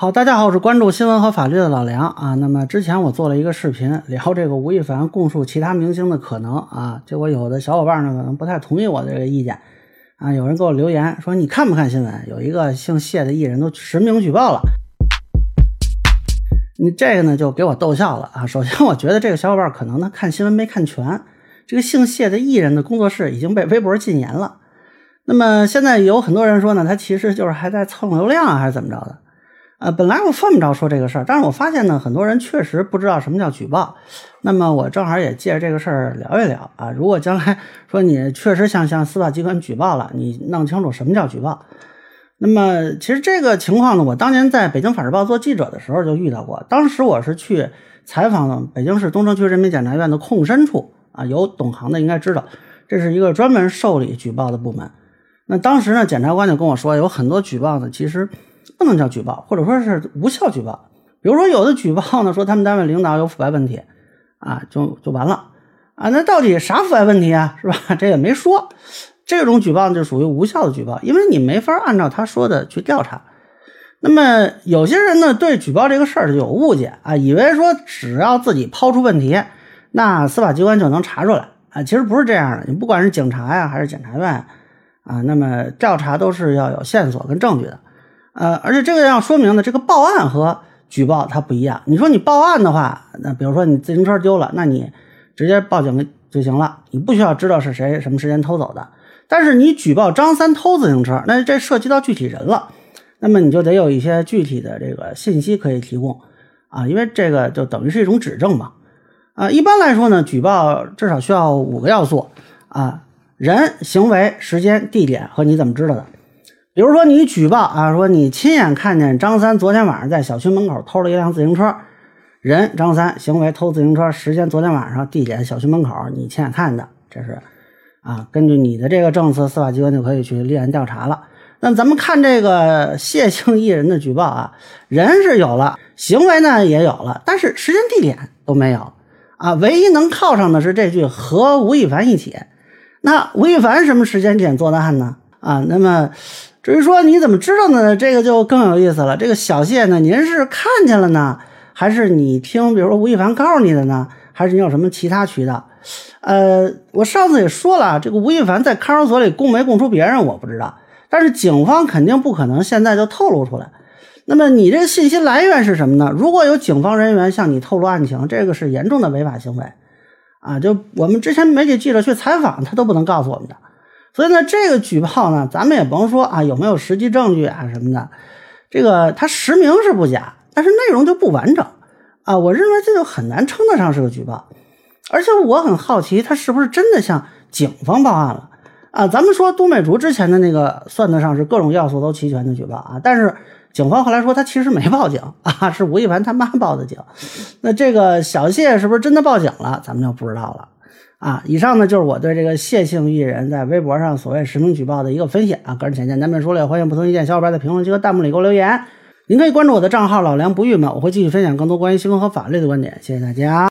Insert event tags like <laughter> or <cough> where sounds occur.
好，大家好，我是关注新闻和法律的老梁啊。那么之前我做了一个视频，聊这个吴亦凡供述其他明星的可能啊。结果有的小伙伴呢可能不太同意我的这个意见啊。有人给我留言说：“你看不看新闻？有一个姓谢的艺人都实名举报了。”你这个呢就给我逗笑了啊。<laughs> 首先，我觉得这个小伙伴可能呢看新闻没看全。这个姓谢的艺人的工作室已经被微博禁言了。那么现在有很多人说呢，他其实就是还在蹭流量还是怎么着的。呃，本来我犯不着说这个事儿，但是我发现呢，很多人确实不知道什么叫举报。那么我正好也借着这个事儿聊一聊啊。如果将来说你确实想向司法机关举报了，你弄清楚什么叫举报。那么其实这个情况呢，我当年在北京法制报做记者的时候就遇到过。当时我是去采访北京市东城区人民检察院的控申处啊，有懂行的应该知道，这是一个专门受理举报的部门。那当时呢，检察官就跟我说，有很多举报呢，其实。不能叫举报，或者说是无效举报。比如说，有的举报呢，说他们单位领导有腐败问题，啊，就就完了啊。那到底啥腐败问题啊？是吧？<laughs> 这也没说。这种举报就属于无效的举报，因为你没法按照他说的去调查。那么有些人呢，对举报这个事儿就有误解啊，以为说只要自己抛出问题，那司法机关就能查出来啊。其实不是这样的，你不管是警察呀，还是检察院啊，那么调查都是要有线索跟证据的。呃，而且这个要说明呢，这个报案和举报它不一样。你说你报案的话，那比如说你自行车丢了，那你直接报警就行了，你不需要知道是谁什么时间偷走的。但是你举报张三偷自行车，那这涉及到具体人了，那么你就得有一些具体的这个信息可以提供啊，因为这个就等于是一种指证嘛。啊，一般来说呢，举报至少需要五个要素啊：人、行为、时间、地点和你怎么知道的。比如说你举报啊，说你亲眼看见张三昨天晚上在小区门口偷了一辆自行车，人张三行为偷自行车，时间昨天晚上，地点小区门口，你亲眼看的，这是啊，根据你的这个证词，司法机关就可以去立案调查了。那咱们看这个谢姓艺人的举报啊，人是有了，行为呢也有了，但是时间地点都没有啊，唯一能靠上的是这句和吴亦凡一起。那吴亦凡什么时间点做的案呢？啊，那么。至于说你怎么知道的呢？这个就更有意思了。这个小谢呢，您是看见了呢，还是你听，比如说吴亦凡告诉你的呢？还是你有什么其他渠道？呃，我上次也说了，这个吴亦凡在看守所里供没供出别人，我不知道。但是警方肯定不可能现在就透露出来。那么你这个信息来源是什么呢？如果有警方人员向你透露案情，这个是严重的违法行为啊！就我们之前媒体记者去采访，他都不能告诉我们的。所以呢，这个举报呢，咱们也甭说啊，有没有实际证据啊什么的，这个他实名是不假，但是内容就不完整啊。我认为这就很难称得上是个举报。而且我很好奇，他是不是真的向警方报案了啊？咱们说都美竹之前的那个算得上是各种要素都齐全的举报啊，但是警方后来说他其实没报警 <laughs> 啊，是吴亦凡他妈报的警。那这个小谢是不是真的报警了？咱们就不知道了。啊，以上呢就是我对这个谢姓艺人在微博上所谓实名举报的一个分析啊，个人浅见难免说了，欢迎不同意见小伙伴在评论区和弹幕里给我留言。您可以关注我的账号老梁不郁闷，我会继续分享更多关于新闻和法律的观点。谢谢大家。